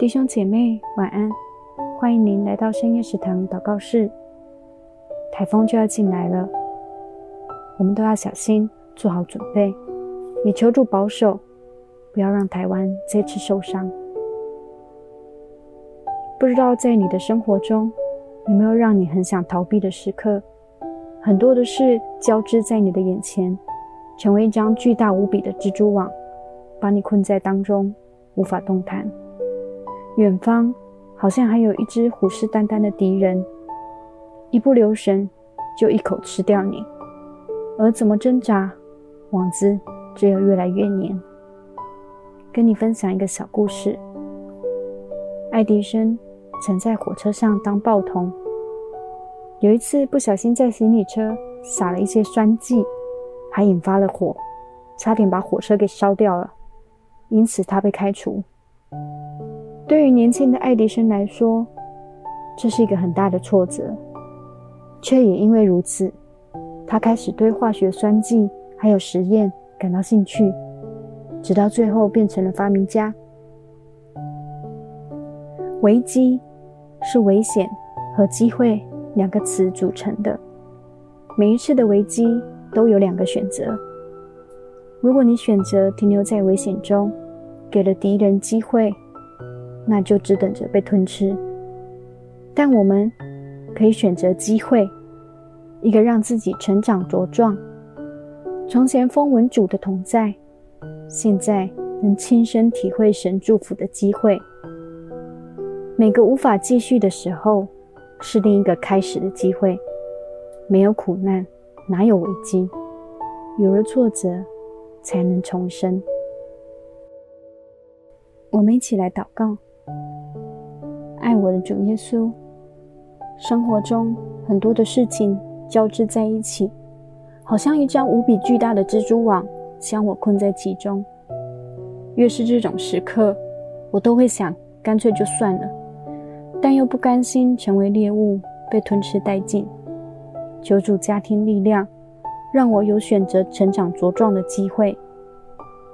弟兄姐妹晚安，欢迎您来到深夜食堂祷告室。台风就要进来了，我们都要小心，做好准备，也求助保守，不要让台湾再次受伤。不知道在你的生活中，有没有让你很想逃避的时刻？很多的事交织在你的眼前，成为一张巨大无比的蜘蛛网，把你困在当中，无法动弹。远方好像还有一只虎视眈眈的敌人，一不留神就一口吃掉你。而怎么挣扎，网子只有越来越黏。跟你分享一个小故事：爱迪生曾在火车上当报童，有一次不小心在行李车撒了一些酸剂，还引发了火，差点把火车给烧掉了，因此他被开除。对于年轻的爱迪生来说，这是一个很大的挫折，却也因为如此，他开始对化学酸剂还有实验感到兴趣，直到最后变成了发明家。危机是危险和机会两个词组成的，每一次的危机都有两个选择。如果你选择停留在危险中，给了敌人机会。那就只等着被吞吃。但我们可以选择机会，一个让自己成长茁壮。从前风闻主的同在，现在能亲身体会神祝福的机会。每个无法继续的时候，是另一个开始的机会。没有苦难，哪有危机？有了挫折，才能重生。我们一起来祷告。爱我的主耶稣，生活中很多的事情交织在一起，好像一张无比巨大的蜘蛛网，将我困在其中。越是这种时刻，我都会想，干脆就算了，但又不甘心成为猎物，被吞吃殆尽。求主加添力量，让我有选择成长茁壮的机会，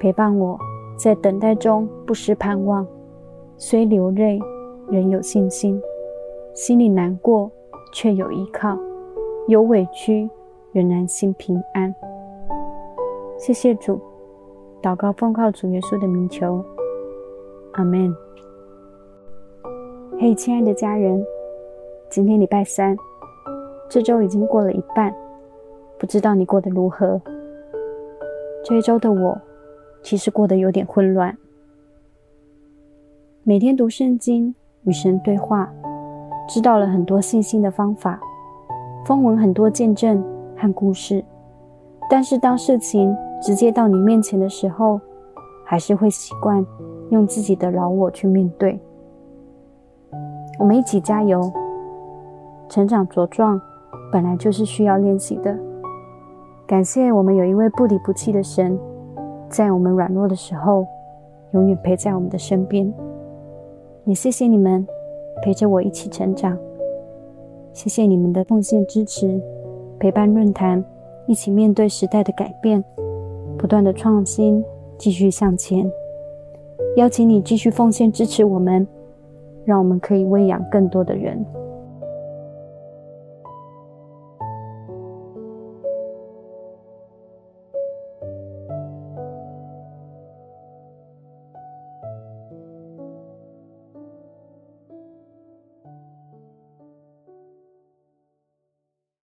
陪伴我在等待中不失盼望，虽流泪。仍有信心，心里难过却有依靠，有委屈仍然心平安。谢谢主，祷告奉靠主耶稣的名求，阿门。嘿，亲爱的家人，今天礼拜三，这周已经过了一半，不知道你过得如何？这一周的我，其实过得有点混乱，每天读圣经。与神对话，知道了很多信心的方法，风闻很多见证和故事，但是当事情直接到你面前的时候，还是会习惯用自己的老我去面对。我们一起加油，成长茁壮本来就是需要练习的。感谢我们有一位不离不弃的神，在我们软弱的时候，永远陪在我们的身边。也谢谢你们陪着我一起成长，谢谢你们的奉献支持，陪伴论坛，一起面对时代的改变，不断的创新，继续向前。邀请你继续奉献支持我们，让我们可以喂养更多的人。